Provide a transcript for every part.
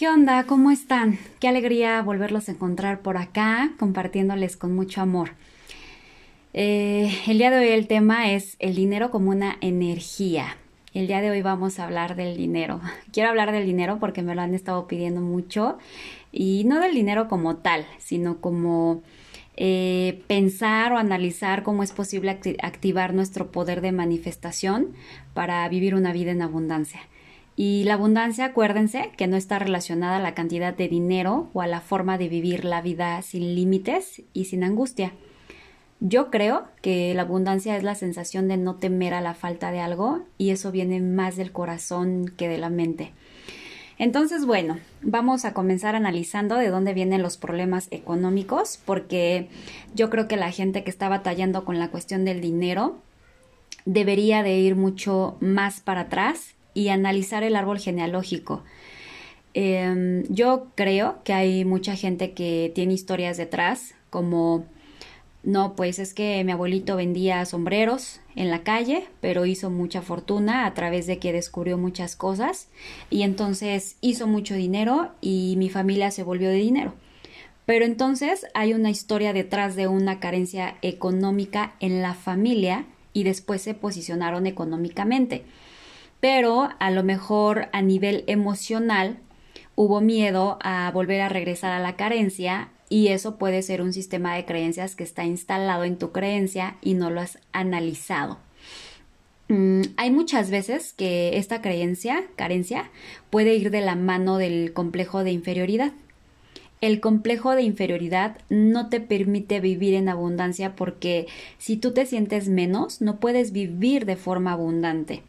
¿Qué onda? ¿Cómo están? Qué alegría volverlos a encontrar por acá, compartiéndoles con mucho amor. Eh, el día de hoy el tema es el dinero como una energía. El día de hoy vamos a hablar del dinero. Quiero hablar del dinero porque me lo han estado pidiendo mucho y no del dinero como tal, sino como eh, pensar o analizar cómo es posible activar nuestro poder de manifestación para vivir una vida en abundancia. Y la abundancia, acuérdense que no está relacionada a la cantidad de dinero o a la forma de vivir la vida sin límites y sin angustia. Yo creo que la abundancia es la sensación de no temer a la falta de algo y eso viene más del corazón que de la mente. Entonces, bueno, vamos a comenzar analizando de dónde vienen los problemas económicos, porque yo creo que la gente que está batallando con la cuestión del dinero debería de ir mucho más para atrás y analizar el árbol genealógico. Em, yo creo que hay mucha gente que tiene historias detrás, como no, pues es que mi abuelito vendía sombreros en la calle, pero hizo mucha fortuna a través de que descubrió muchas cosas y entonces hizo mucho dinero y mi familia se volvió de dinero. Pero entonces hay una historia detrás de una carencia económica en la familia y después se posicionaron económicamente. Pero a lo mejor a nivel emocional hubo miedo a volver a regresar a la carencia y eso puede ser un sistema de creencias que está instalado en tu creencia y no lo has analizado. Mm, hay muchas veces que esta creencia, carencia, puede ir de la mano del complejo de inferioridad. El complejo de inferioridad no te permite vivir en abundancia porque si tú te sientes menos, no puedes vivir de forma abundante.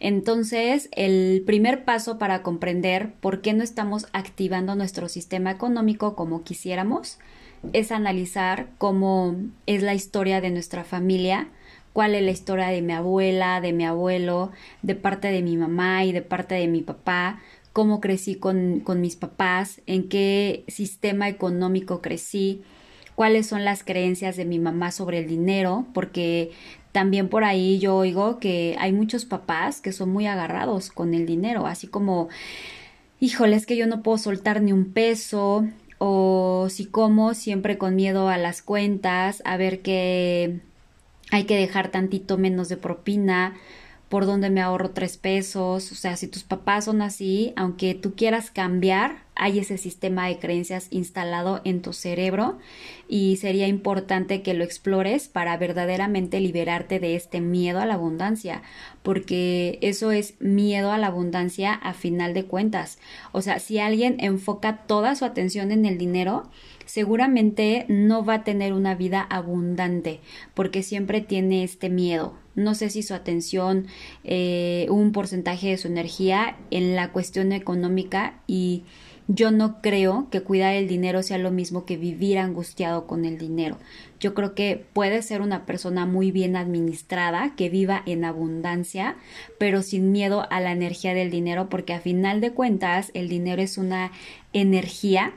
Entonces, el primer paso para comprender por qué no estamos activando nuestro sistema económico como quisiéramos es analizar cómo es la historia de nuestra familia, cuál es la historia de mi abuela, de mi abuelo, de parte de mi mamá y de parte de mi papá, cómo crecí con, con mis papás, en qué sistema económico crecí, cuáles son las creencias de mi mamá sobre el dinero, porque también por ahí yo oigo que hay muchos papás que son muy agarrados con el dinero, así como, híjole, es que yo no puedo soltar ni un peso, o si como siempre con miedo a las cuentas, a ver que hay que dejar tantito menos de propina, por donde me ahorro tres pesos, o sea, si tus papás son así, aunque tú quieras cambiar, hay ese sistema de creencias instalado en tu cerebro y sería importante que lo explores para verdaderamente liberarte de este miedo a la abundancia, porque eso es miedo a la abundancia a final de cuentas. O sea, si alguien enfoca toda su atención en el dinero, seguramente no va a tener una vida abundante, porque siempre tiene este miedo no sé si su atención, eh, un porcentaje de su energía en la cuestión económica y yo no creo que cuidar el dinero sea lo mismo que vivir angustiado con el dinero. Yo creo que puede ser una persona muy bien administrada, que viva en abundancia, pero sin miedo a la energía del dinero, porque a final de cuentas el dinero es una energía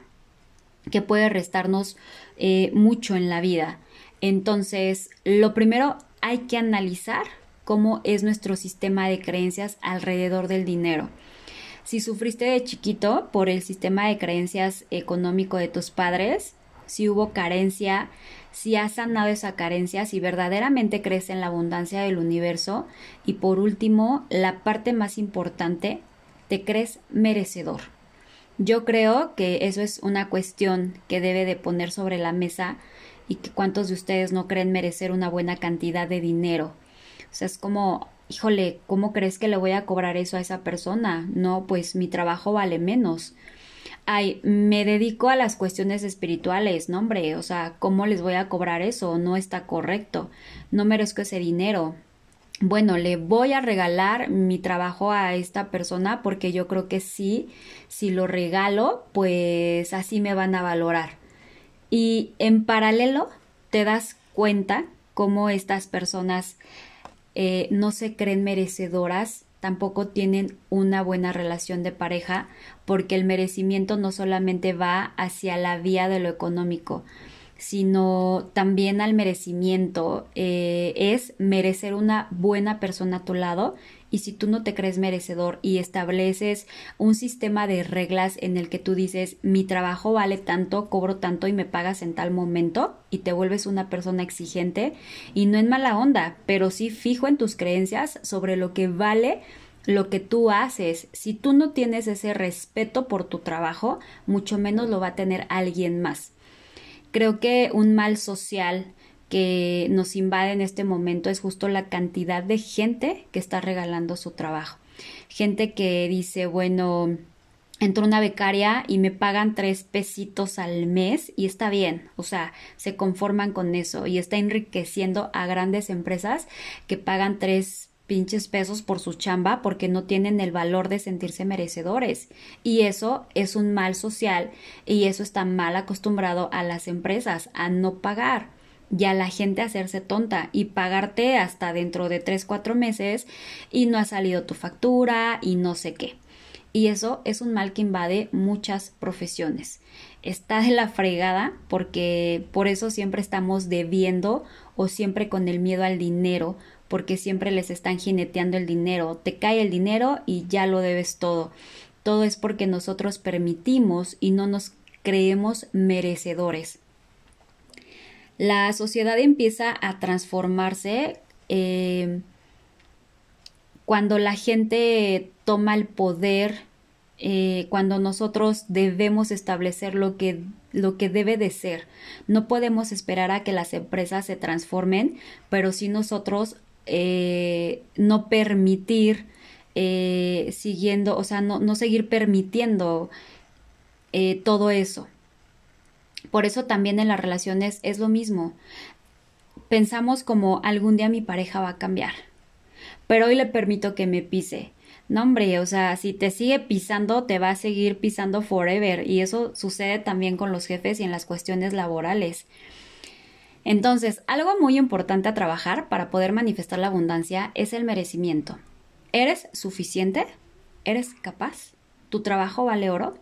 que puede restarnos eh, mucho en la vida. Entonces, lo primero hay que analizar cómo es nuestro sistema de creencias alrededor del dinero. Si sufriste de chiquito por el sistema de creencias económico de tus padres, si hubo carencia, si has sanado esa carencia, si verdaderamente crees en la abundancia del universo y por último, la parte más importante, te crees merecedor. Yo creo que eso es una cuestión que debe de poner sobre la mesa y que cuántos de ustedes no creen merecer una buena cantidad de dinero. O sea, es como, híjole, ¿cómo crees que le voy a cobrar eso a esa persona? No, pues mi trabajo vale menos. Ay, me dedico a las cuestiones espirituales, no hombre, o sea, ¿cómo les voy a cobrar eso? No está correcto, no merezco ese dinero. Bueno, le voy a regalar mi trabajo a esta persona porque yo creo que sí, si lo regalo, pues así me van a valorar. Y en paralelo te das cuenta cómo estas personas eh, no se creen merecedoras, tampoco tienen una buena relación de pareja, porque el merecimiento no solamente va hacia la vía de lo económico, sino también al merecimiento. Eh, es merecer una buena persona a tu lado y si tú no te crees merecedor y estableces un sistema de reglas en el que tú dices mi trabajo vale tanto, cobro tanto y me pagas en tal momento y te vuelves una persona exigente y no en mala onda, pero sí fijo en tus creencias sobre lo que vale lo que tú haces. Si tú no tienes ese respeto por tu trabajo, mucho menos lo va a tener alguien más. Creo que un mal social que nos invade en este momento es justo la cantidad de gente que está regalando su trabajo. Gente que dice, bueno, entró una becaria y me pagan tres pesitos al mes y está bien, o sea, se conforman con eso y está enriqueciendo a grandes empresas que pagan tres pinches pesos por su chamba porque no tienen el valor de sentirse merecedores. Y eso es un mal social y eso está mal acostumbrado a las empresas a no pagar y a la gente hacerse tonta y pagarte hasta dentro de 3, 4 meses y no ha salido tu factura y no sé qué. Y eso es un mal que invade muchas profesiones. Está de la fregada porque por eso siempre estamos debiendo o siempre con el miedo al dinero porque siempre les están jineteando el dinero. Te cae el dinero y ya lo debes todo. Todo es porque nosotros permitimos y no nos creemos merecedores. La sociedad empieza a transformarse eh, cuando la gente toma el poder, eh, cuando nosotros debemos establecer lo que lo que debe de ser. No podemos esperar a que las empresas se transformen, pero si nosotros eh, no permitir siguiendo, o sea, no, no seguir permitiendo todo eso. Por eso también en las relaciones es lo mismo. Pensamos como algún día mi pareja va a cambiar, pero hoy le permito que me pise. No, hombre, o sea, si te sigue pisando, te va a seguir pisando forever. Y eso sucede también con los jefes y en las cuestiones laborales. Entonces, algo muy importante a trabajar para poder manifestar la abundancia es el merecimiento. ¿Eres suficiente? ¿Eres capaz? ¿Tu trabajo vale oro?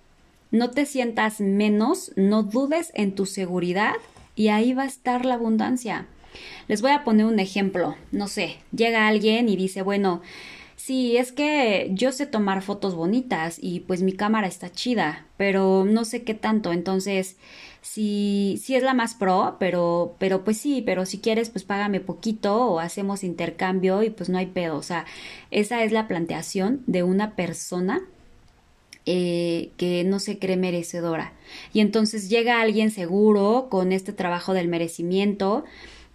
No te sientas menos, no dudes en tu seguridad y ahí va a estar la abundancia. Les voy a poner un ejemplo. No sé, llega alguien y dice, bueno, sí, es que yo sé tomar fotos bonitas y pues mi cámara está chida, pero no sé qué tanto. Entonces, si, si es la más pro, pero, pero pues sí, pero si quieres, pues págame poquito o hacemos intercambio y pues no hay pedo. O sea, esa es la planteación de una persona eh, que no se cree merecedora. Y entonces llega alguien seguro con este trabajo del merecimiento,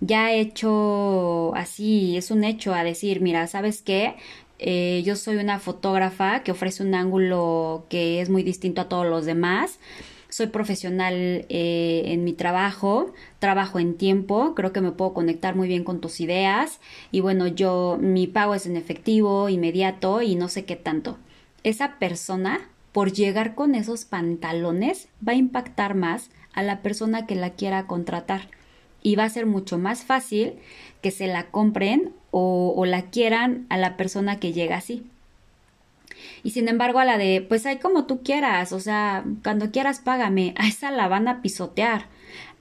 ya hecho así, es un hecho a decir, mira, ¿sabes qué? Eh, yo soy una fotógrafa que ofrece un ángulo que es muy distinto a todos los demás soy profesional eh, en mi trabajo, trabajo en tiempo, creo que me puedo conectar muy bien con tus ideas y bueno, yo mi pago es en efectivo, inmediato y no sé qué tanto. Esa persona, por llegar con esos pantalones, va a impactar más a la persona que la quiera contratar y va a ser mucho más fácil que se la compren o, la quieran a la persona que llega así. Y sin embargo, a la de, pues hay como tú quieras, o sea, cuando quieras págame, a esa la van a pisotear.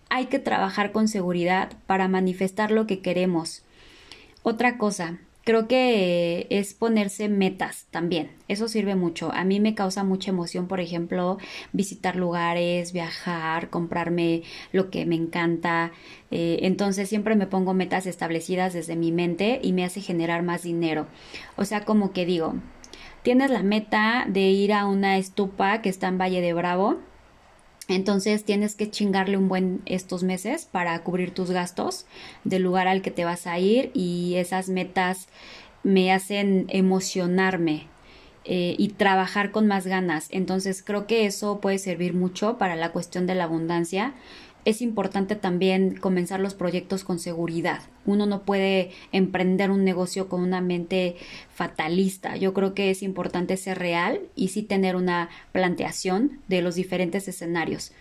Hay que trabajar con seguridad para manifestar lo que queremos. Otra cosa, creo que es ponerse metas también. Eso sirve mucho. A mí me causa mucha emoción, por ejemplo, visitar lugares, viajar, comprarme lo que me encanta. Eh, entonces siempre me pongo metas establecidas desde mi mente y me hace generar más dinero. O sea, como que digo, tienes la meta de ir a una estupa que está en Valle de Bravo. Entonces tienes que chingarle un buen estos meses para cubrir tus gastos del lugar al que te vas a ir y esas metas me hacen emocionarme eh, y trabajar con más ganas. Entonces creo que eso puede servir mucho para la cuestión de la abundancia es importante también comenzar los proyectos con seguridad. Uno no puede emprender un negocio con una mente fatalista. Yo creo que es importante ser real y sí tener una planteación de los diferentes escenarios.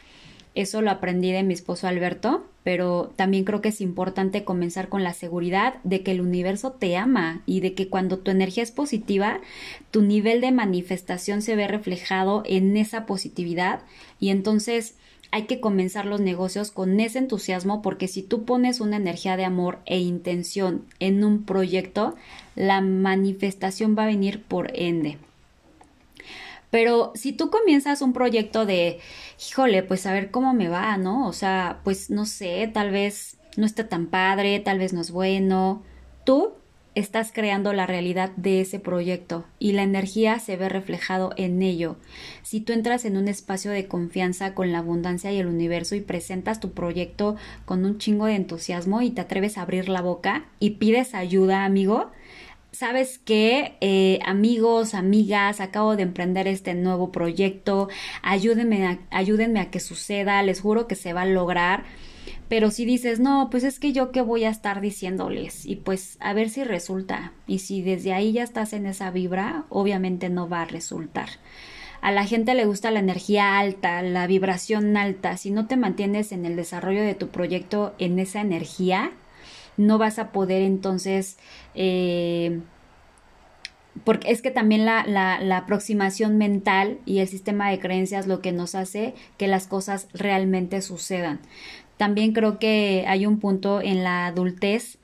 Eso lo aprendí de mi esposo Alberto, pero también creo que es importante comenzar con la seguridad de que el universo te ama y de que cuando tu energía es positiva, tu nivel de manifestación se ve reflejado en esa positividad y entonces hay que comenzar los negocios con ese entusiasmo porque si tú pones una energía de amor e intención en un proyecto, la manifestación va a venir por ende. Pero si tú comienzas un proyecto de, híjole, pues a ver cómo me va, ¿no? O sea, pues no sé, tal vez no está tan padre, tal vez no es bueno. Tú estás creando la realidad de ese proyecto y la energía se ve reflejado en ello. Si tú entras en un espacio de confianza con la abundancia y el universo y presentas tu proyecto con un chingo de entusiasmo y te atreves a abrir la boca y pides ayuda, amigo, sabes que eh, amigos, amigas, acabo de emprender este nuevo proyecto, ayúdenme ayúdenme a que suceda, les juro que se va a lograr pero si dices, no, pues es que yo qué voy a estar diciéndoles y pues a ver si resulta. Y si desde ahí ya estás en esa vibra, obviamente no va a resultar. A la gente le gusta la energía alta, la vibración alta. Si no te mantienes en el desarrollo de tu proyecto en esa energía, no vas a poder entonces... Eh, porque es que también la, aproximación mental y el sistema de creencias lo que nos hace que las cosas realmente sucedan. También creo que hay un punto en la adultez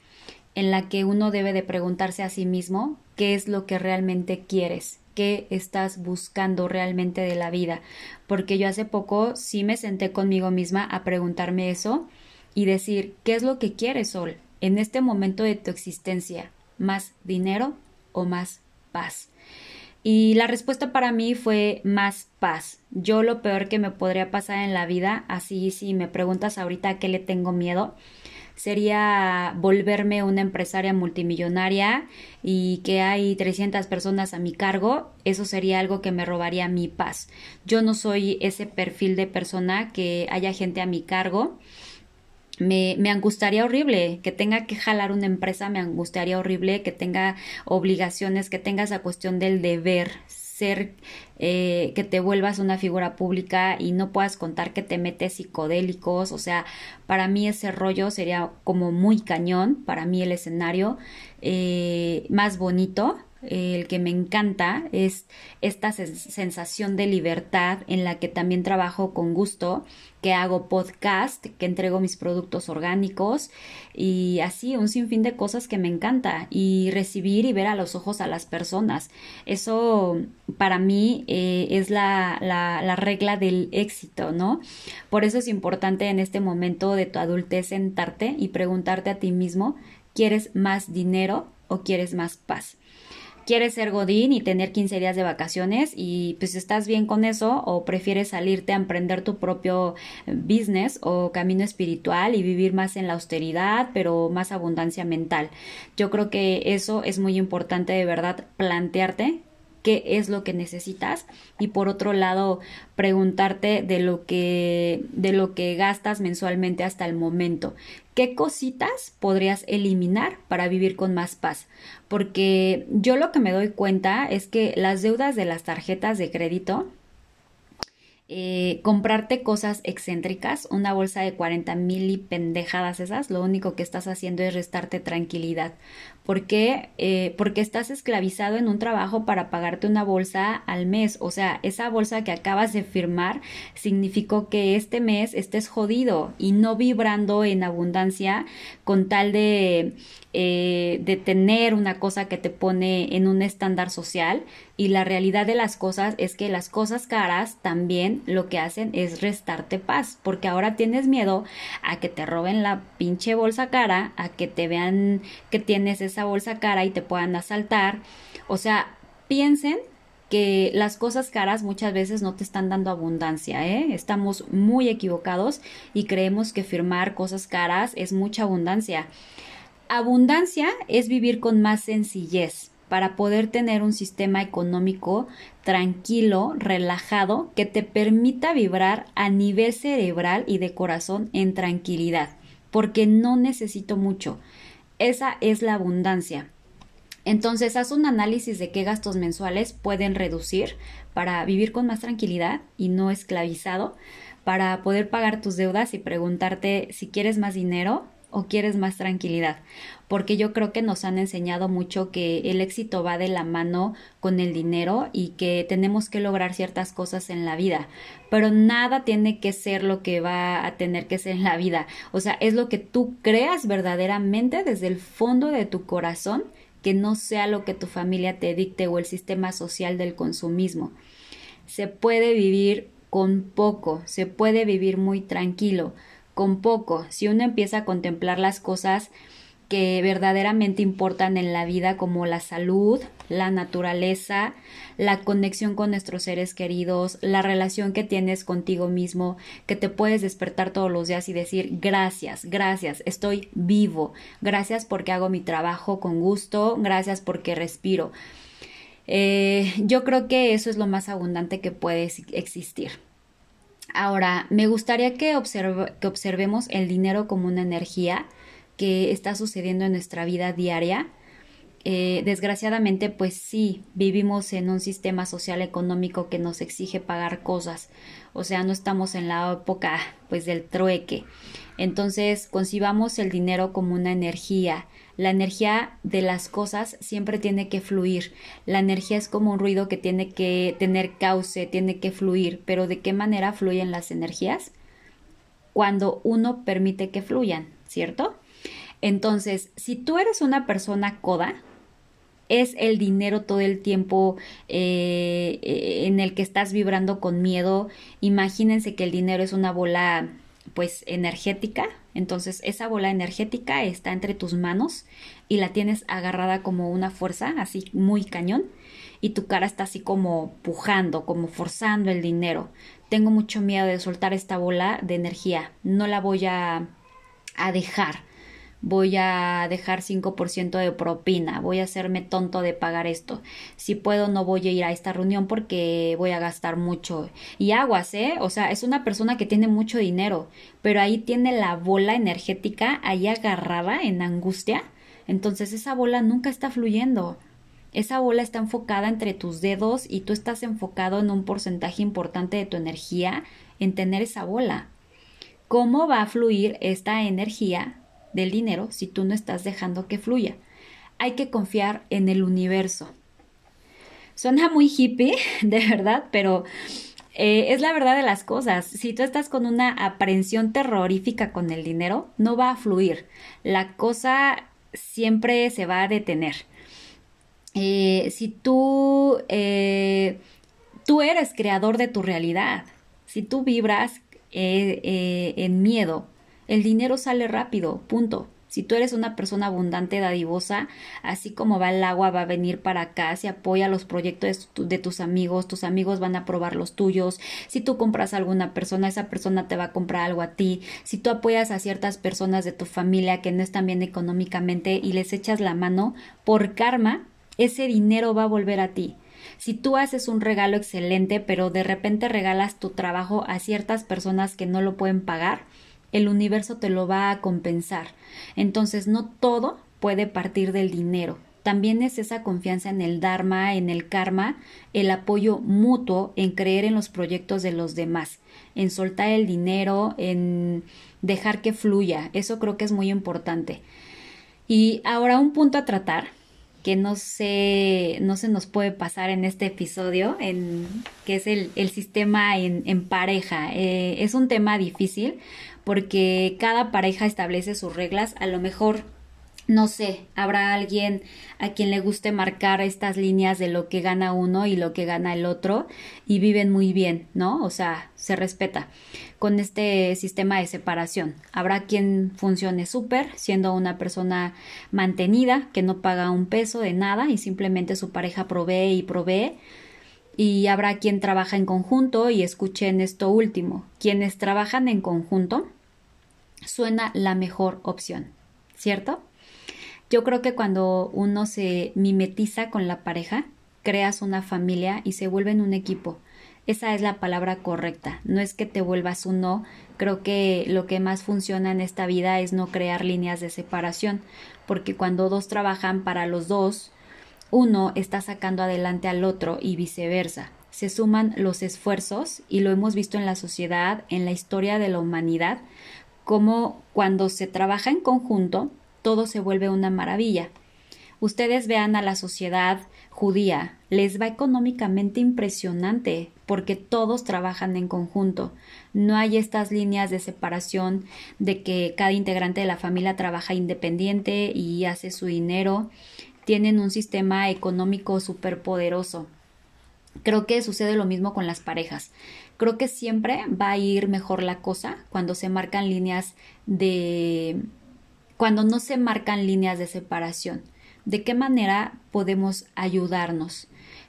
en la que uno debe de preguntarse a sí mismo qué es lo que realmente quieres, qué estás buscando realmente de la vida. Porque yo hace poco sí me senté conmigo misma a preguntarme eso y decir, ¿qué es lo que quieres, Sol, en este momento de tu existencia? ¿Más dinero o más paz? Y la respuesta para mí fue más paz. Yo lo peor que me podría pasar en la vida, así si me preguntas ahorita qué le tengo miedo, sería volverme una empresaria multimillonaria y que hay 300 personas a mi cargo, eso sería algo que me robaría mi paz. Yo no soy ese perfil de persona que haya gente a mi cargo me, me angustiaría horrible. Que tenga que jalar una empresa, me angustiaría horrible. Que tenga obligaciones, que tenga esa cuestión del deber ser eh, que te vuelvas una figura pública y no puedas contar que te metes psicodélicos, o sea, para mí ese rollo sería como muy cañón, para mí el escenario eh, más bonito el que me encanta es esta sensación de libertad en la que también trabajo con gusto, que hago podcast, que entrego mis productos orgánicos y así un sinfín de cosas que me encanta y recibir y ver a los ojos a las personas. Eso para mí eh, es la, la, la regla del éxito, ¿no? Por eso es importante en este momento de tu adultez sentarte y preguntarte a ti mismo, ¿quieres más dinero o quieres más paz? Quieres ser Godín y tener 15 días de vacaciones y pues estás bien con eso o prefieres salirte a emprender tu propio eh, business o camino espiritual y vivir más en la austeridad pero más abundancia mental. Yo creo que eso es muy importante de verdad plantearte qué es lo que necesitas y por otro lado preguntarte de lo que de lo que gastas mensualmente hasta el momento qué cositas podrías eliminar para vivir con más paz porque yo lo que me doy cuenta es que las deudas de las tarjetas de crédito eh, comprarte cosas excéntricas, una bolsa de 40 mil y pendejadas esas, lo único que estás haciendo es restarte tranquilidad. ¿Por qué? Eh, porque estás esclavizado en un trabajo para pagarte una bolsa al mes. O sea, esa bolsa que acabas de firmar significó que este mes estés jodido y no vibrando en abundancia con tal de eh, de tener una cosa que te pone en un estándar social y la realidad de las cosas es que las cosas caras también lo que hacen es restarte paz porque ahora tienes miedo a que te roben la pinche bolsa cara, a que te vean que tienes esa bolsa cara y te puedan asaltar. O sea, piensen que las cosas caras muchas veces no te están dando abundancia, ¿eh? Estamos muy equivocados y creemos que firmar cosas caras es mucha abundancia. Abundancia es vivir con más sencillez para poder tener un sistema económico tranquilo, relajado, que te permita vibrar a nivel cerebral y de corazón en tranquilidad, porque no necesito mucho. Esa es la abundancia. Entonces, haz un análisis de qué gastos mensuales pueden reducir para vivir con más tranquilidad y no esclavizado, para poder pagar tus deudas y preguntarte si quieres más dinero o quieres más tranquilidad? Porque yo creo que nos han enseñado mucho que el éxito va de la mano con el dinero y que tenemos que lograr ciertas cosas en la vida, pero nada tiene que ser lo que va a tener que ser en la vida. O sea, es lo que tú creas verdaderamente desde el fondo de tu corazón, que no sea lo que tu familia te dicte o el sistema social del consumismo. Se puede vivir con poco, se puede vivir muy tranquilo con poco, si uno empieza a contemplar las cosas que verdaderamente importan en la vida como la salud, la naturaleza, la conexión con nuestros seres queridos, la relación que tienes contigo mismo, que te puedes despertar todos los días y decir gracias, gracias, estoy vivo, gracias porque hago mi trabajo con gusto, gracias porque respiro. Eh, yo creo que eso es lo más abundante que puede existir. Ahora, me gustaría que, que observemos el dinero como una energía que está sucediendo en nuestra vida diaria. Eh, desgraciadamente, pues sí, vivimos en un sistema social económico que nos exige pagar cosas. O sea, no estamos en la época pues del trueque. Entonces, concibamos el dinero como una energía la energía de las cosas siempre tiene que fluir. La energía es como un ruido que tiene que tener cauce, tiene que fluir. Pero ¿de qué manera fluyen las energías? Cuando uno permite que fluyan, ¿cierto? Entonces, si tú eres una persona coda, es el dinero todo el tiempo eh, en el que estás vibrando con miedo. Imagínense que el dinero es una bola pues energética, entonces esa bola energética está entre tus manos y la tienes agarrada como una fuerza, así muy cañón, y tu cara está así como pujando, como forzando el dinero. Tengo mucho miedo de soltar esta bola de energía, no la voy a, a dejar voy a dejar 5% de propina, voy a hacerme tonto de pagar esto. Si puedo, no voy a ir a esta reunión porque voy a gastar mucho. Y aguas, ¿eh? O sea, es una persona que tiene mucho dinero, pero ahí tiene la bola energética ahí agarrada en angustia. Entonces esa bola nunca está fluyendo. Esa bola está enfocada entre tus dedos y tú estás enfocado en un porcentaje importante de tu energía en tener esa bola. ¿Cómo va a fluir esta energía del dinero si tú no estás dejando que fluya. Hay que confiar en el universo. Suena muy hippie, de verdad, pero eh, es la verdad de las cosas. Si tú estás con una aprehensión terrorífica con el dinero, no va a fluir. La cosa siempre se va a detener. Eh, si tú, eh, tú eres creador de tu realidad, si tú vibras en miedo, el dinero sale rápido, punto. Si tú eres una persona abundante, dadivosa, así como va el agua, va a venir para acá, si apoya los proyectos de tus amigos, tus amigos van a aprobar los tuyos, si tú compras a alguna persona, esa persona te va a comprar algo a ti, si tú apoyas a ciertas personas de tu familia que no están bien económicamente y les echas la mano, por karma, ese dinero va a volver a ti. Si tú haces un regalo excelente, pero de repente regalas tu trabajo a ciertas personas que no lo pueden pagar, el universo te lo va a compensar. Entonces, no todo puede partir del dinero. También es esa confianza en el Dharma, en el karma, el apoyo mutuo, en creer en los proyectos de los demás, en soltar el dinero, en dejar que fluya. Eso creo que es muy importante. Y ahora un punto a tratar que no se, no se nos puede pasar en este episodio, en, que es el, sistema en, pareja. Eh, es un tema difícil porque cada pareja establece sus reglas, a lo mejor no sé, habrá alguien a quien le guste marcar estas líneas de lo que gana uno y lo que gana el otro y viven muy bien, ¿no? O sea, se respeta con este sistema de separación. Habrá quien funcione súper, siendo una persona mantenida, que no paga un peso de nada y simplemente su pareja provee y provee. Y habrá quien trabaja en conjunto y escuchen esto último. Quienes trabajan en conjunto suena la mejor opción, ¿cierto? Yo creo que cuando uno se mimetiza con la pareja, creas una familia y se vuelven un equipo. Esa es la palabra correcta. No es que te vuelvas uno. Creo que lo que más funciona en esta vida es no crear líneas de separación, porque cuando dos trabajan para los dos, uno está sacando adelante al otro y viceversa. Se suman los esfuerzos y lo hemos visto en la sociedad, en la historia de la humanidad, cómo cuando se trabaja en conjunto, todo se vuelve una maravilla. Ustedes vean a la sociedad judía, les va económicamente impresionante porque todos trabajan en conjunto. No hay estas líneas de separación de que cada integrante de la familia trabaja independiente y hace su dinero. Tienen un sistema económico súper poderoso. Creo que sucede lo mismo con las parejas. Creo que siempre va a ir mejor la cosa cuando se marcan líneas de... cuando no se marcan líneas de separación. ¿De qué manera podemos ayudarnos?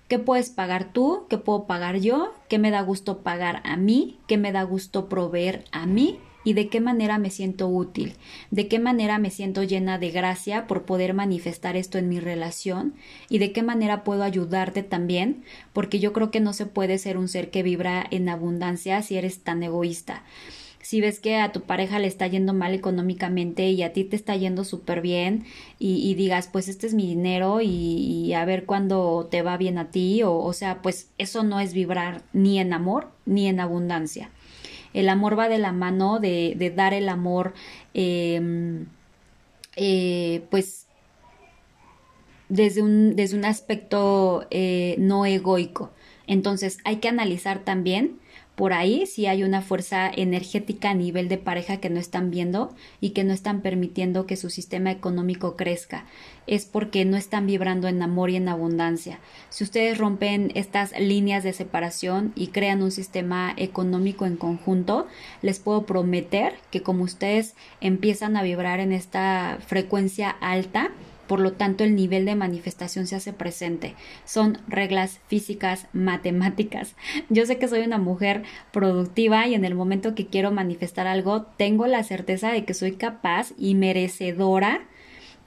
¿Qué puedes pagar tú? ¿Qué puedo pagar yo? ¿Qué me da gusto pagar a mí? ¿Qué me da gusto proveer a mí? Y de qué manera me siento útil, de qué manera me siento llena de gracia por poder manifestar esto en mi relación y de qué manera puedo ayudarte también, porque yo creo que no se puede ser un ser que vibra en abundancia si eres tan egoísta. Si ves que a tu pareja le está yendo mal económicamente y a ti te está yendo súper bien y, digas, pues este es mi dinero y, a ver cuándo te va bien a ti, o, o sea, pues eso no es vibrar ni en amor ni en abundancia. El amor va de la mano de, dar el amor, em, eh, pues, desde un, desde un aspecto eh, no egoico. Entonces hay que analizar también por ahí si hay una fuerza energética a nivel de pareja que no están viendo y que no están permitiendo que su sistema económico crezca. Es porque no están vibrando en amor y en abundancia. Si ustedes rompen estas líneas de separación y crean un sistema económico en conjunto, les puedo prometer que como ustedes empiezan a vibrar en esta frecuencia alta, por lo tanto el nivel de manifestación se hace presente. Son reglas físicas, matemáticas. Yo sé que soy una mujer productiva y en el momento que quiero manifestar algo, tengo la certeza de que soy capaz y merecedora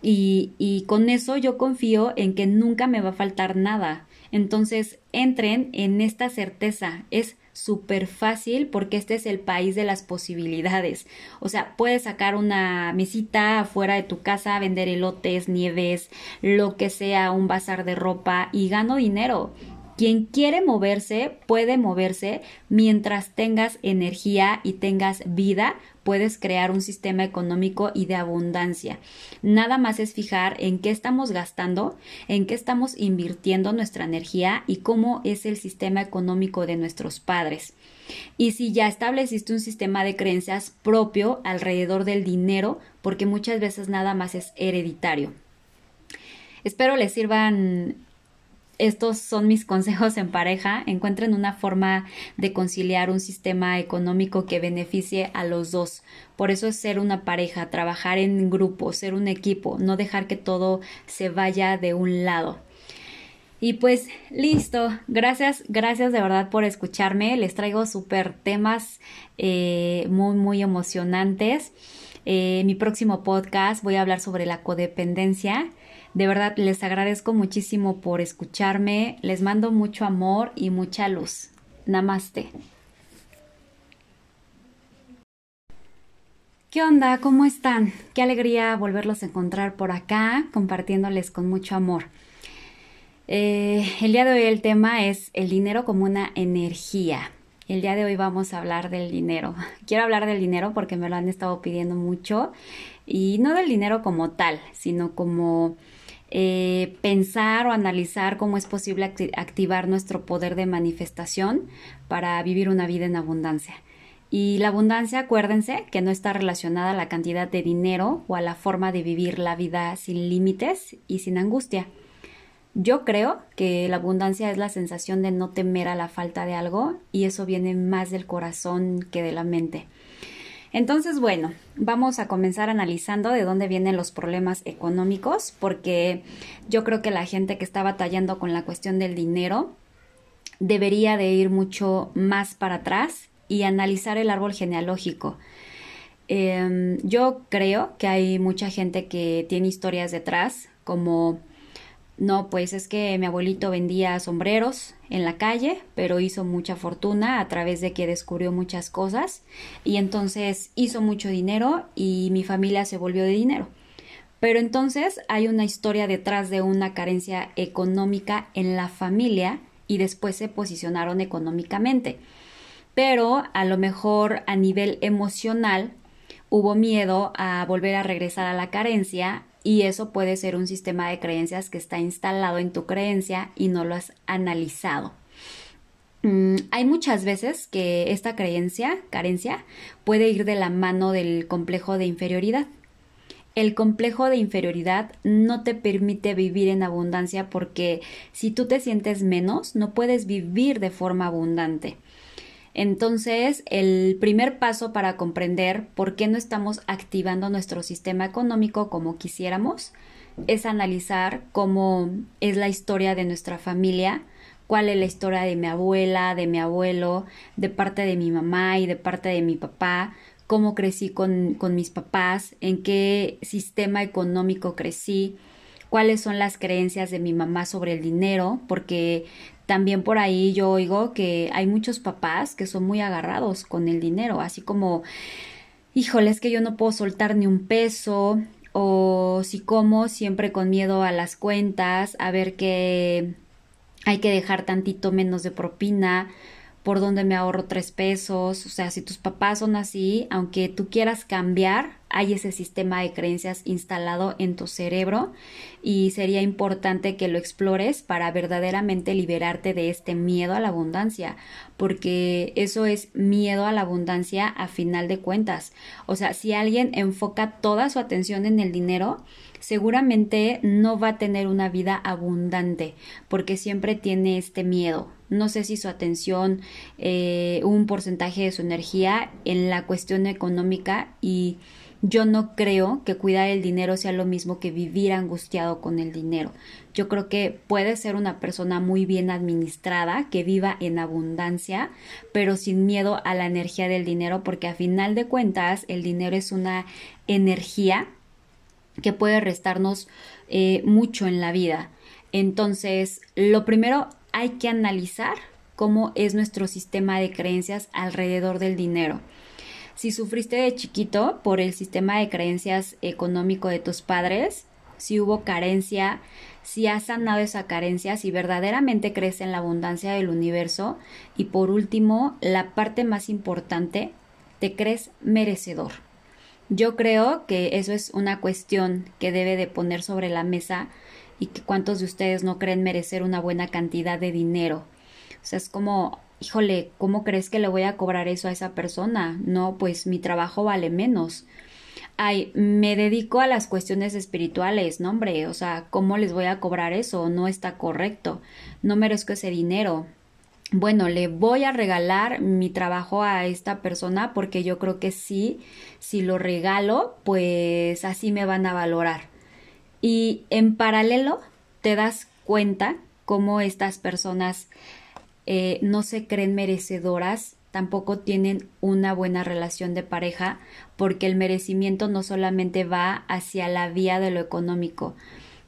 y, y con eso yo confío en que nunca me va a faltar nada. Entonces, entren en esta certeza. Es súper fácil porque este es el país de las posibilidades. O sea, puedes sacar una mesita afuera de tu casa, vender elotes, nieves, lo que sea, un bazar de ropa y gano dinero. Quien quiere moverse puede moverse mientras tengas energía y tengas vida, puedes crear un sistema económico y de abundancia. Nada más es fijar en qué estamos gastando, en qué estamos invirtiendo nuestra energía y cómo es el sistema económico de nuestros padres. Y si ya estableciste un sistema de creencias propio alrededor del dinero, porque muchas veces nada más es hereditario. Espero les sirvan estos son mis consejos en pareja. Encuentren una forma de conciliar un sistema económico que beneficie a los dos. Por eso es ser una pareja, trabajar en grupo, ser un equipo, no dejar que todo se vaya de un lado. Y pues listo, gracias, gracias de verdad por escucharme. Les traigo súper temas eh, muy, muy emocionantes. Eh, mi próximo podcast voy a hablar sobre la codependencia. De verdad, les agradezco muchísimo por escucharme. Les mando mucho amor y mucha luz. Namaste. ¿Qué onda? ¿Cómo están? Qué alegría volverlos a encontrar por acá, compartiéndoles con mucho amor. Eh, el día de hoy el tema es el dinero como una energía. El día de hoy vamos a hablar del dinero. Quiero hablar del dinero porque me lo han estado pidiendo mucho y no del dinero como tal, sino como eh, pensar o analizar cómo es posible activar nuestro poder de manifestación para vivir una vida en abundancia. Y la abundancia, acuérdense que no está relacionada a la cantidad de dinero o a la forma de vivir la vida sin límites y sin angustia. Yo creo que la abundancia es la sensación de no temer a la falta de algo y eso viene más del corazón que de la mente. Entonces, bueno, vamos a comenzar analizando de dónde vienen los problemas económicos, porque yo creo que la gente que está batallando con la cuestión del dinero debería de ir mucho más para atrás y analizar el árbol genealógico. Em, yo creo que hay mucha gente que tiene historias detrás, como no, pues es que mi abuelito vendía sombreros en la calle, pero hizo mucha fortuna a través de que descubrió muchas cosas y entonces hizo mucho dinero y mi familia se volvió de dinero. Pero entonces hay una historia detrás de una carencia económica en la familia y después se posicionaron económicamente. Pero a lo mejor a nivel emocional hubo miedo a volver a regresar a la carencia y eso puede ser un sistema de creencias que está instalado en tu creencia y no lo has analizado. Mm, hay muchas veces que esta creencia, carencia, puede ir de la mano del complejo de inferioridad. El complejo de inferioridad no te permite vivir en abundancia porque si tú te sientes menos, no puedes vivir de forma abundante. Entonces, el primer paso para comprender por qué no estamos activando nuestro sistema económico como quisiéramos es analizar cómo es la historia de nuestra familia, cuál es la historia de mi abuela, de mi abuelo, de parte de mi mamá y de parte de mi papá, cómo crecí con, con mis papás, en qué sistema económico crecí, cuáles son las creencias de mi mamá sobre el dinero, porque también por ahí yo oigo que hay muchos papás que son muy agarrados con el dinero, así como, híjole, es que yo no puedo soltar ni un peso, o si como siempre con miedo a las cuentas, a ver que hay que dejar tantito menos de propina, por donde me ahorro tres pesos. O sea, si tus papás son así, aunque tú quieras cambiar, hay ese sistema de creencias instalado en tu cerebro y sería importante que lo explores para verdaderamente liberarte de este miedo a la abundancia, porque eso es miedo a la abundancia a final de cuentas. O sea, si alguien enfoca toda su atención en el dinero, seguramente no va a tener una vida abundante porque siempre tiene este miedo. No sé si su atención, eh, un porcentaje de su energía en la cuestión económica y yo no creo que cuidar el dinero sea lo mismo que vivir angustiado con el dinero. Yo creo que puede ser una persona muy bien administrada, que viva en abundancia, pero sin miedo a la energía del dinero, porque a final de cuentas el dinero es una energía que puede restarnos eh, mucho en la vida. Entonces, lo primero hay que analizar cómo es nuestro sistema de creencias alrededor del dinero. Si sufriste de chiquito por el sistema de creencias económico de tus padres, si hubo carencia, si has sanado esa carencia, si verdaderamente crees en la abundancia del universo y por último, la parte más importante, te crees merecedor. Yo creo que eso es una cuestión que debe de poner sobre la mesa y que cuántos de ustedes no creen merecer una buena cantidad de dinero. O sea, es como, híjole, ¿cómo crees que le voy a cobrar eso a esa persona? No, pues mi trabajo vale menos. Ay, me dedico a las cuestiones espirituales, no hombre, o sea, ¿cómo les voy a cobrar eso? No está correcto. No merezco ese dinero bueno, le voy a regalar mi trabajo a esta persona porque yo creo que sí, si lo regalo, pues así me van a valorar. Y en paralelo te das cuenta cómo estas personas eh, no se creen merecedoras, tampoco tienen una buena relación de pareja, porque el merecimiento no solamente va hacia la vía de lo económico,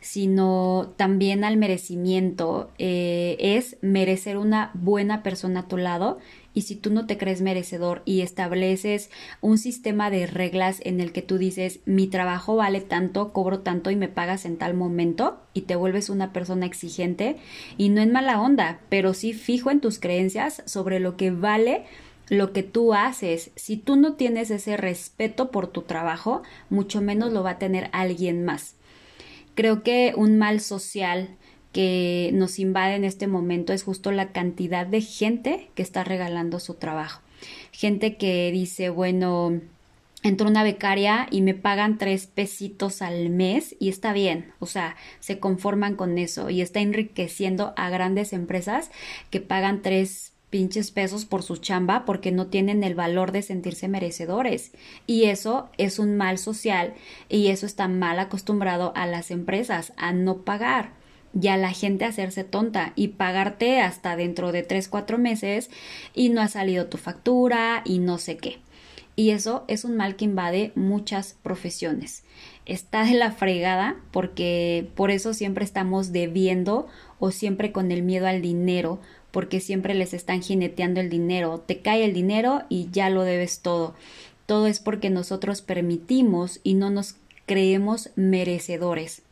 sino también al merecimiento. Eh, es merecer una buena persona a tu lado y si tú no te crees merecedor y estableces un sistema de reglas en el que tú dices mi trabajo vale tanto, cobro tanto y me pagas en tal momento y te vuelves una persona exigente y no en mala onda, pero sí fijo en tus creencias sobre lo que vale lo que tú haces. Si tú no tienes ese respeto por tu trabajo, mucho menos lo va a tener alguien más. Creo que un mal social que nos invade en este momento es justo la cantidad de gente que está regalando su trabajo. Gente que dice, bueno, entró una becaria y me pagan tres pesitos al mes y está bien, o sea, se conforman con eso y está enriqueciendo a grandes empresas que pagan tres pinches pesos por su chamba porque no tienen el valor de sentirse merecedores. Y eso es un mal social y eso está mal acostumbrado a las empresas a no pagar y a la gente hacerse tonta y pagarte hasta dentro de 3, 4 meses y no ha salido tu factura y no sé qué. Y eso es un mal que invade muchas profesiones. Está de la fregada porque por eso siempre estamos debiendo o siempre con el miedo al dinero porque siempre les están jineteando el dinero. Te cae el dinero y ya lo debes todo. Todo es porque nosotros permitimos y no nos creemos merecedores.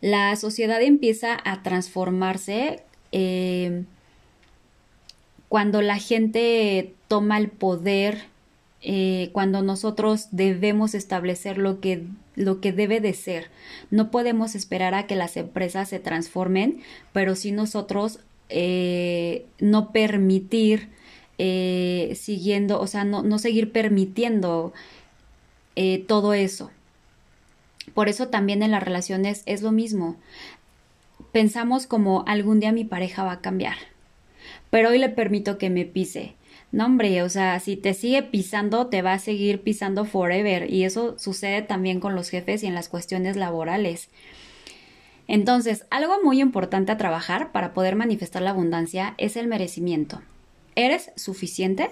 La sociedad empieza a transformarse eh, cuando la gente toma el poder eh, cuando nosotros debemos establecer lo que, lo que debe de ser. No podemos esperar a que las empresas se transformen, pero sí nosotros eh, no permitir siguiendo, o sea, no, no seguir permitiendo todo eso. Por eso también en las relaciones es lo mismo. Pensamos como algún día mi pareja va a cambiar, pero hoy le permito que me pise no, hombre, o sea, si te sigue pisando, te va a seguir pisando forever. Y eso sucede también con los jefes y en las cuestiones laborales. Entonces, algo muy importante a trabajar para poder manifestar la abundancia es el merecimiento. ¿Eres suficiente?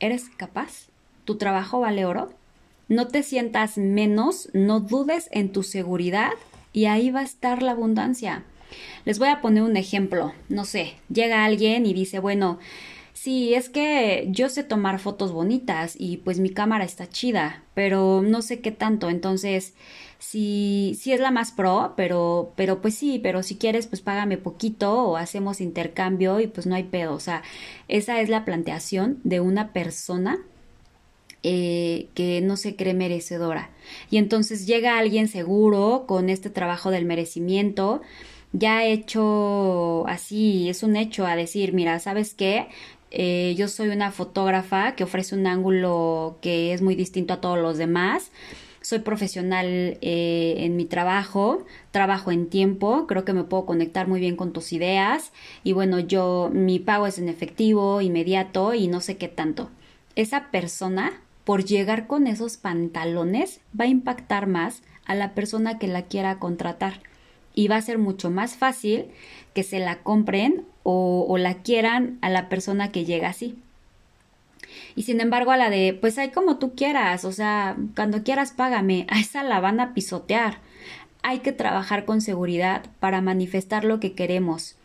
¿Eres capaz? ¿Tu trabajo vale oro? No te sientas menos, no dudes en tu seguridad y ahí va a estar la abundancia. Les voy a poner un ejemplo. No sé, llega alguien y dice, bueno, Sí, es que yo sé tomar fotos bonitas y pues mi cámara está chida, pero no sé qué tanto, entonces sí, sí es la más pro, pero, pero pues sí, pero si quieres pues págame poquito o hacemos intercambio y pues no hay pedo, o sea, esa es la planteación de una persona eh, que no se cree merecedora. Y entonces llega alguien seguro con este trabajo del merecimiento, ya hecho así, es un hecho a decir, mira, ¿sabes qué? Eh, yo soy una fotógrafa que ofrece un ángulo que es muy distinto a todos los demás. Soy profesional eh, en mi trabajo, trabajo en tiempo, creo que me puedo conectar muy bien con tus ideas y bueno, yo mi pago es en efectivo, inmediato y no sé qué tanto. Esa persona, por llegar con esos pantalones, va a impactar más a la persona que la quiera contratar y va a ser mucho más fácil que se la compren o, la quieran a la persona que llega así. Y sin embargo, a la de, pues hay como tú quieras, o sea, cuando quieras págame, a esa la van a pisotear. Hay que trabajar con seguridad para manifestar lo que queremos.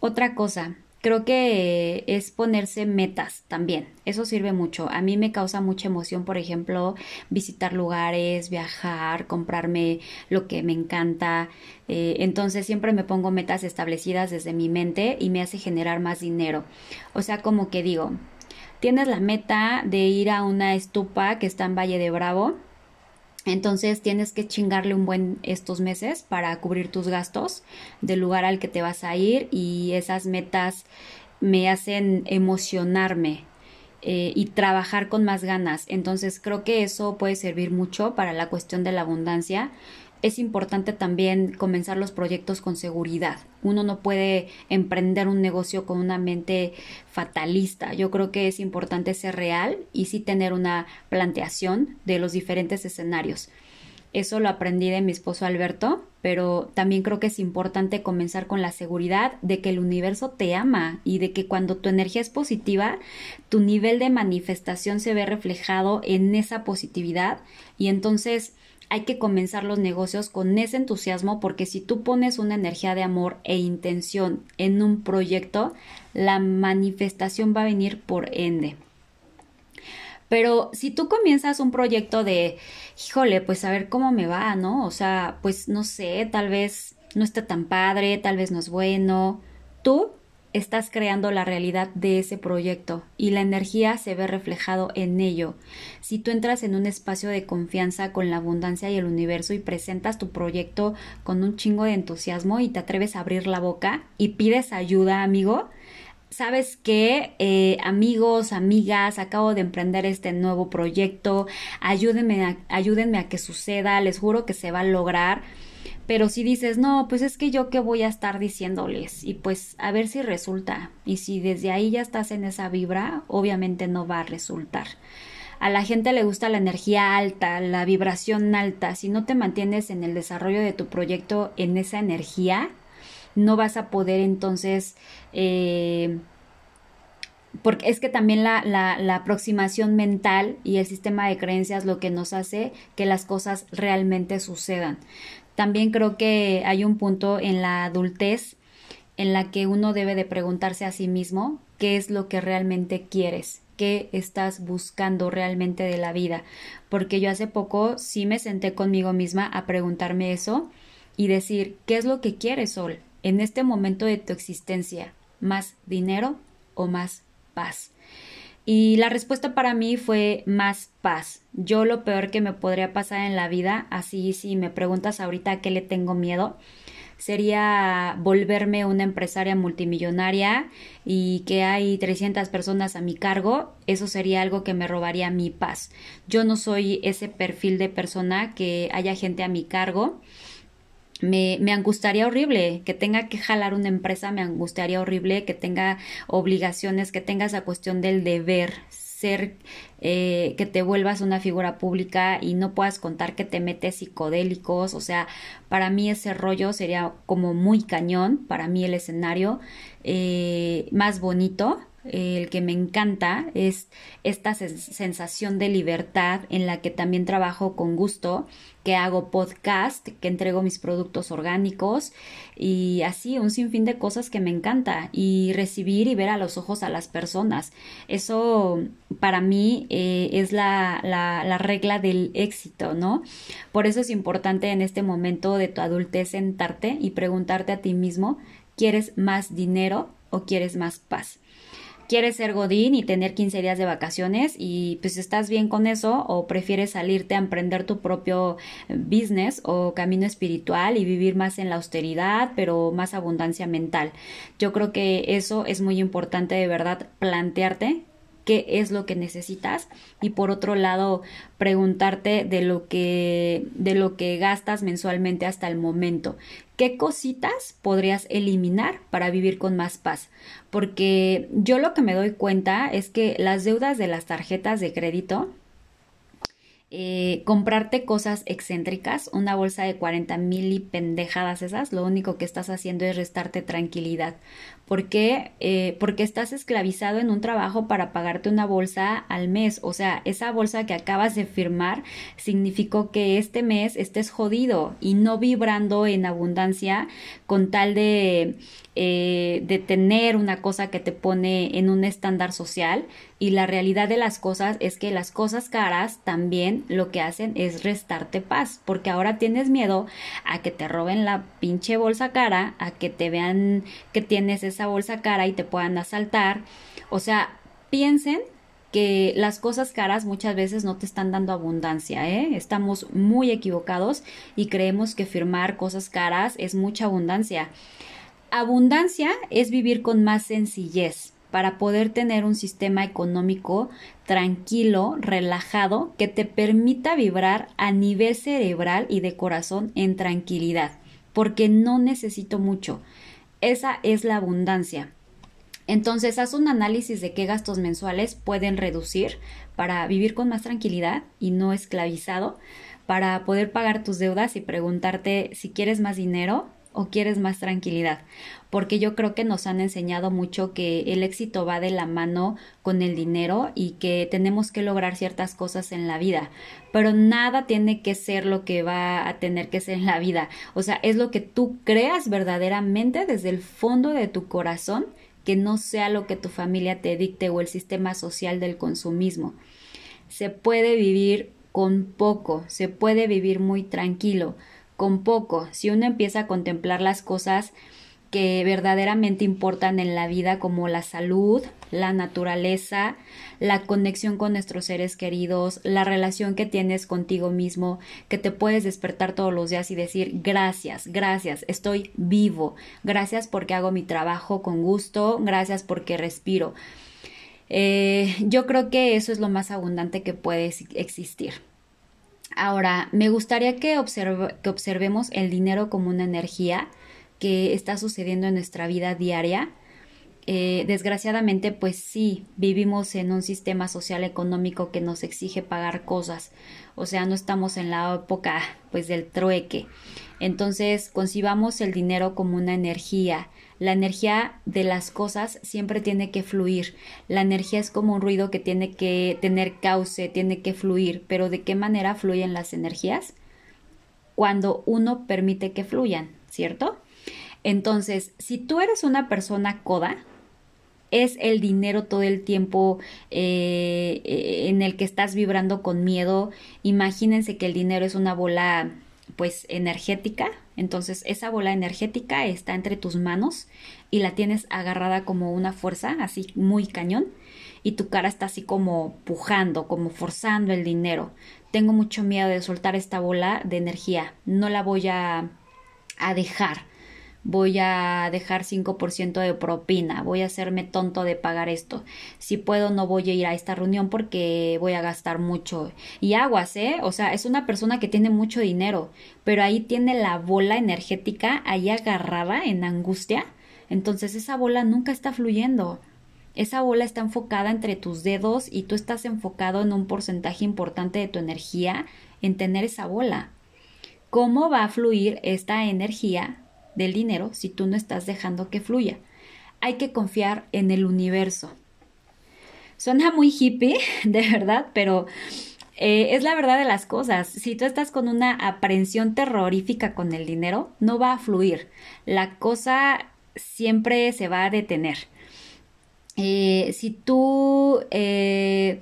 Otra cosa, creo que es ponerse metas también. Eso sirve mucho. A mí me causa mucha emoción, por ejemplo, visitar lugares, viajar, comprarme lo que me encanta. Eh, entonces siempre me pongo metas establecidas desde mi mente y me hace generar más dinero. O sea, como que digo, tienes la meta de ir a una estupa que está en Valle de Bravo entonces tienes que chingarle un buen estos meses para cubrir tus gastos del lugar al que te vas a ir y esas metas me hacen emocionarme eh, y trabajar con más ganas. Entonces creo que eso puede servir mucho para la cuestión de la abundancia es importante también comenzar los proyectos con seguridad. Uno no puede emprender un negocio con una mente fatalista. Yo creo que es importante ser real y sí tener una planteación de los diferentes escenarios. Eso lo aprendí de mi esposo Alberto, pero también creo que es importante comenzar con la seguridad de que el universo te ama y de que cuando tu energía es positiva, tu nivel de manifestación se ve reflejado en esa positividad y entonces hay que comenzar los negocios con ese entusiasmo porque si tú pones una energía de amor e intención en un proyecto, la manifestación va a venir por ende. Pero si tú comienzas un proyecto de, híjole, pues a ver cómo me va, ¿no? O sea, pues no sé, tal vez no está tan padre, tal vez no es bueno. Tú estás creando la realidad de ese proyecto y la energía se ve reflejado en ello. Si tú entras en un espacio de confianza con la abundancia y el universo y presentas tu proyecto con un chingo de entusiasmo y te atreves a abrir la boca y pides ayuda, amigo, sabes que eh, amigos, amigas, acabo de emprender este nuevo proyecto, ayúdenme ayúdenme a que suceda, les juro que se va a lograr pero si dices, no, pues es que yo qué voy a estar diciéndoles y pues a ver si resulta. Y si desde ahí ya estás en esa vibra, obviamente no va a resultar. A la gente le gusta la energía alta, la vibración alta. Si no te mantienes en el desarrollo de tu proyecto en esa energía, no vas a poder entonces... Eh, porque es que también la, aproximación mental y el sistema de creencias lo que nos hace que las cosas realmente sucedan. También creo que hay un punto en la adultez en la que uno debe de preguntarse a sí mismo qué es lo que realmente quieres, qué estás buscando realmente de la vida. Porque yo hace poco sí me senté conmigo misma a preguntarme eso y decir, ¿qué es lo que quieres, Sol, en este momento de tu existencia? ¿Más dinero o más paz? Y la respuesta para mí fue más paz. Yo lo peor que me podría pasar en la vida, así si me preguntas ahorita qué le tengo miedo, sería volverme una empresaria multimillonaria y que hay 300 personas a mi cargo, eso sería algo que me robaría mi paz. Yo no soy ese perfil de persona que haya gente a mi cargo me, me angustiaría horrible. Que tenga que jalar una empresa, me angustiaría horrible. Que tenga obligaciones, que tenga esa cuestión del deber ser eh, que te vuelvas una figura pública y no puedas contar que te metes psicodélicos, o sea, para mí ese rollo sería como muy cañón, para mí el escenario eh, más bonito el que me encanta es esta sensación de libertad en la que también trabajo con gusto, que hago podcast, que entrego mis productos orgánicos y así un sinfín de cosas que me encanta y recibir y ver a los ojos a las personas. Eso para mí eh, es la, la, la regla del éxito, ¿no? Por eso es importante en este momento de tu adultez sentarte y preguntarte a ti mismo, ¿quieres más dinero o quieres más paz? Quieres ser Godín y tener 15 días de vacaciones y pues estás bien con eso o prefieres salirte a emprender tu propio eh, business o camino espiritual y vivir más en la austeridad pero más abundancia mental. Yo creo que eso es muy importante de verdad plantearte qué es lo que necesitas y por otro lado preguntarte de lo que de lo que gastas mensualmente hasta el momento qué cositas podrías eliminar para vivir con más paz porque yo lo que me doy cuenta es que las deudas de las tarjetas de crédito eh, comprarte cosas excéntricas, una bolsa de 40 mil y pendejadas esas, lo único que estás haciendo es restarte tranquilidad. ¿Por qué? Eh, porque estás esclavizado en un trabajo para pagarte una bolsa al mes. O sea, esa bolsa que acabas de firmar significó que este mes estés jodido y no vibrando en abundancia con tal de eh, de tener una cosa que te pone en un estándar social y la realidad de las cosas es que las cosas caras también lo que hacen es restarte paz porque ahora tienes miedo a que te roben la pinche bolsa cara, a que te vean que tienes esa bolsa cara y te puedan asaltar. O sea, piensen que las cosas caras muchas veces no te están dando abundancia, ¿eh? Estamos muy equivocados y creemos que firmar cosas caras es mucha abundancia. Abundancia es vivir con más sencillez para poder tener un sistema económico tranquilo, relajado, que te permita vibrar a nivel cerebral y de corazón en tranquilidad, porque no necesito mucho. Esa es la abundancia. Entonces, haz un análisis de qué gastos mensuales pueden reducir para vivir con más tranquilidad y no esclavizado, para poder pagar tus deudas y preguntarte si quieres más dinero o quieres más tranquilidad? Porque yo creo que nos han enseñado mucho que el éxito va de la mano con el dinero y que tenemos que lograr ciertas cosas en la vida, pero nada tiene que ser lo que va a tener que ser en la vida. O sea, es lo que tú creas verdaderamente desde el fondo de tu corazón, que no sea lo que tu familia te dicte o el sistema social del consumismo. Se puede vivir con poco, se puede vivir muy tranquilo con poco, si uno empieza a contemplar las cosas que verdaderamente importan en la vida como la salud, la naturaleza, la conexión con nuestros seres queridos, la relación que tienes contigo mismo, que te puedes despertar todos los días y decir gracias, gracias, estoy vivo, gracias porque hago mi trabajo con gusto, gracias porque respiro. Eh, yo creo que eso es lo más abundante que puede existir. Ahora, me gustaría que, que observemos el dinero como una energía que está sucediendo en nuestra vida diaria. Eh, desgraciadamente, pues sí, vivimos en un sistema social económico que nos exige pagar cosas. O sea, no estamos en la época pues del trueque. Entonces, concibamos el dinero como una energía la energía de las cosas siempre tiene que fluir. La energía es como un ruido que tiene que tener cauce, tiene que fluir. Pero ¿de qué manera fluyen las energías? Cuando uno permite que fluyan, ¿cierto? Entonces, si tú eres una persona coda, es el dinero todo el tiempo eh, en el que estás vibrando con miedo. Imagínense que el dinero es una bola pues energética. Entonces esa bola energética está entre tus manos y la tienes agarrada como una fuerza, así muy cañón. y tu cara está así como pujando, como forzando el dinero. Tengo mucho miedo de soltar esta bola de energía, no la voy a, a dejar voy a dejar 5% de propina, voy a hacerme tonto de pagar esto. Si puedo, no voy a ir a esta reunión porque voy a gastar mucho. Y aguas, ¿eh? O sea, es una persona que tiene mucho dinero, pero ahí tiene la bola energética ahí agarrada en angustia. Entonces esa bola nunca está fluyendo. Esa bola está enfocada entre tus dedos y tú estás enfocado en un porcentaje importante de tu energía en tener esa bola. ¿Cómo va a fluir esta energía del dinero si tú no estás dejando que fluya. Hay que confiar en el universo. Suena muy hippie, de verdad, pero eh, es la verdad de las cosas. Si tú estás con una aprehensión terrorífica con el dinero, no va a fluir. La cosa siempre se va a detener. Eh, si tú, eh,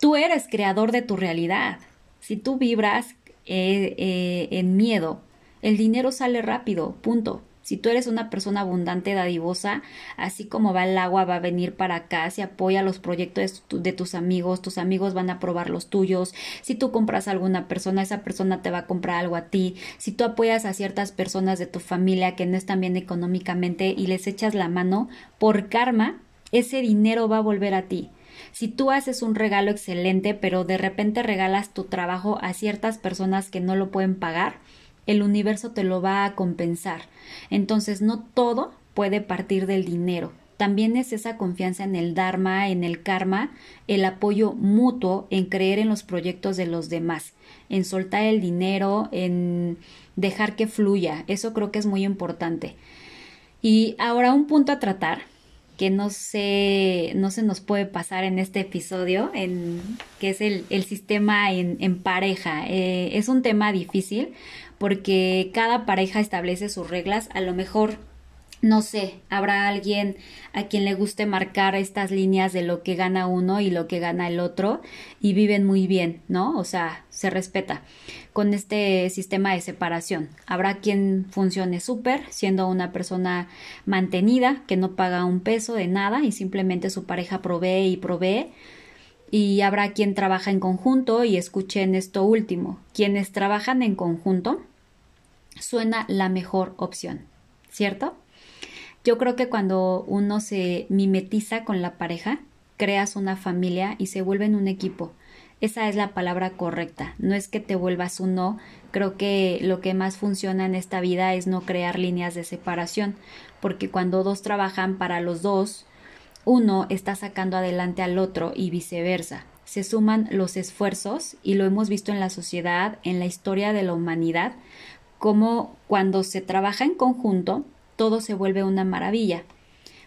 tú eres creador de tu realidad, si tú vibras en miedo, el dinero sale rápido, punto. Si tú eres una persona abundante, dadivosa, así como va el agua, va a venir para acá, si apoya los proyectos de, tus amigos, tus amigos van a aprobar los tuyos, si tú compras a alguna persona, esa persona te va a comprar algo a ti, si tú apoyas a ciertas personas de tu familia que no están bien económicamente y les echas la mano, por karma, ese dinero va a volver a ti. Si tú haces un regalo excelente, pero de repente regalas tu trabajo a ciertas personas que no lo pueden pagar, el universo te lo va a compensar. Entonces, no todo puede partir del dinero. También es esa confianza en el Dharma, en el karma, el apoyo mutuo, en creer en los proyectos de los demás, en soltar el dinero, en dejar que fluya. Eso creo que es muy importante. Y ahora un punto a tratar que no se, no se nos puede pasar en este episodio, en, que es el, sistema en, pareja. Eh, es un tema difícil porque cada pareja establece sus reglas, a lo mejor no sé, habrá alguien a quien le guste marcar estas líneas de lo que gana uno y lo que gana el otro y viven muy bien, ¿no? O sea, se respeta con este sistema de separación. Habrá quien funcione súper, siendo una persona mantenida, que no paga un peso de nada y simplemente su pareja provee y provee. Y habrá quien trabaja en conjunto y escuchen esto último. Quienes trabajan en conjunto suena la mejor opción, ¿cierto? Yo creo que cuando uno se mimetiza con la pareja, creas una familia y se vuelven un equipo. Esa es la palabra correcta. No es que te vuelvas uno. Creo que lo que más funciona en esta vida es no crear líneas de separación, porque cuando dos trabajan para los dos, uno está sacando adelante al otro y viceversa. Se suman los esfuerzos y lo hemos visto en la sociedad, en la historia de la humanidad, como cuando se trabaja en conjunto, todo se vuelve una maravilla.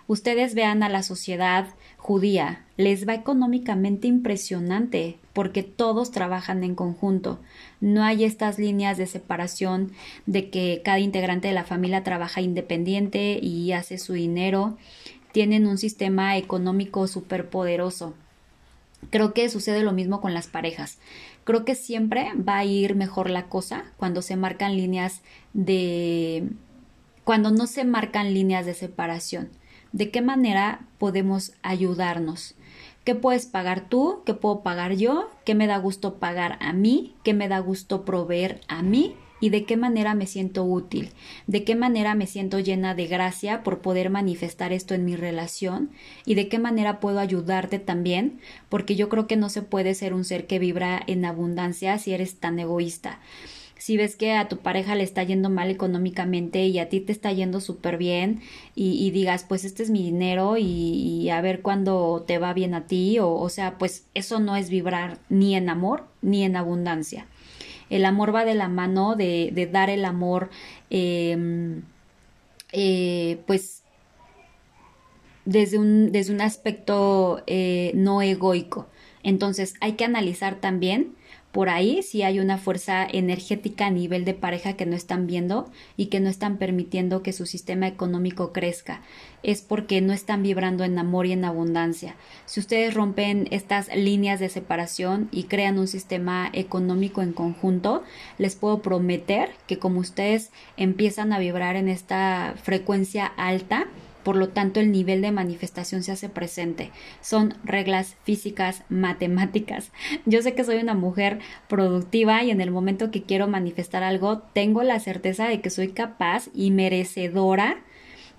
Ustedes vean a la sociedad judía, les va económicamente impresionante porque todos trabajan en conjunto. No hay estas líneas de separación de que cada integrante de la familia trabaja independiente y hace su dinero. Tienen un sistema económico superpoderoso. Creo que sucede lo mismo con las parejas. Creo que siempre va a ir mejor la cosa cuando se marcan líneas de cuando no se marcan líneas de separación. ¿De qué manera podemos ayudarnos? ¿Qué puedes pagar tú? ¿Qué puedo pagar yo? ¿Qué me da gusto pagar a mí? ¿Qué me da gusto proveer a mí? Y de qué manera me siento útil, de qué manera me siento llena de gracia por poder manifestar esto en mi relación y de qué manera puedo ayudarte también, porque yo creo que no se puede ser un ser que vibra en abundancia si eres tan egoísta si ves que a tu pareja le está yendo mal económicamente y a ti te está yendo súper bien y, digas, pues este es mi dinero y, a ver cuándo te va bien a ti, o, o sea, pues eso no es vibrar ni en amor ni en abundancia. El amor va de la mano de, dar el amor, em, eh, pues desde un, desde un aspecto eh, no egoico. Entonces hay que analizar también por ahí si hay una fuerza energética a nivel de pareja que no están viendo y que no están permitiendo que su sistema económico crezca. Es porque no están vibrando en amor y en abundancia. Si ustedes rompen estas líneas de separación y crean un sistema económico en conjunto, les puedo prometer que como ustedes empiezan a vibrar en esta frecuencia alta, por lo tanto el nivel de manifestación se hace presente. Son reglas físicas, matemáticas. Yo sé que soy una mujer productiva y en el momento que quiero manifestar algo, tengo la certeza de que soy capaz y merecedora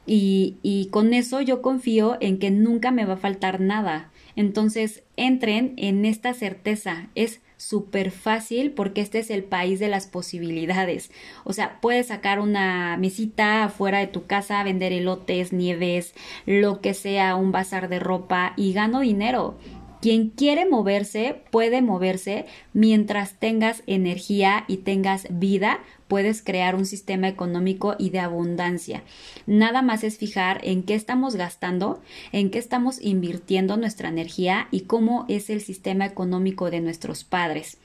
y, y con eso yo confío en que nunca me va a faltar nada. Entonces, entren en esta certeza. Es súper fácil porque este es el país de las posibilidades. O sea, puedes sacar una mesita afuera de tu casa, vender elotes, nieves, lo que sea, un bazar de ropa y gano dinero. Quien quiere moverse puede moverse mientras tengas energía y tengas vida, puedes crear un sistema económico y de abundancia. Nada más es fijar en qué estamos gastando, en qué estamos invirtiendo nuestra energía y cómo es el sistema económico de nuestros padres.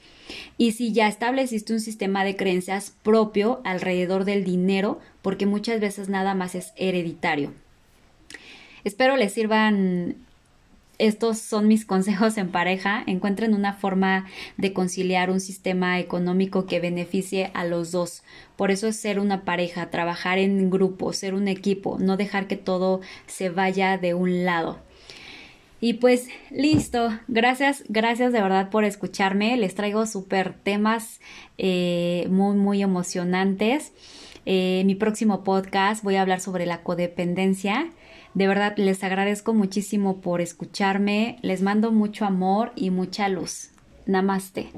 Y si ya estableciste un sistema de creencias propio alrededor del dinero, porque muchas veces nada más es hereditario. Espero les sirvan estos son mis consejos en pareja. Encuentren una forma de conciliar un sistema económico que beneficie a los dos. Por eso es ser una pareja, trabajar en grupo, ser un equipo, no dejar que todo se vaya de un lado. Y pues listo, gracias, gracias de verdad por escucharme. Les traigo súper temas eh, muy, muy emocionantes. Eh, mi próximo podcast voy a hablar sobre la codependencia. De verdad, les agradezco muchísimo por escucharme. Les mando mucho amor y mucha luz. Namaste.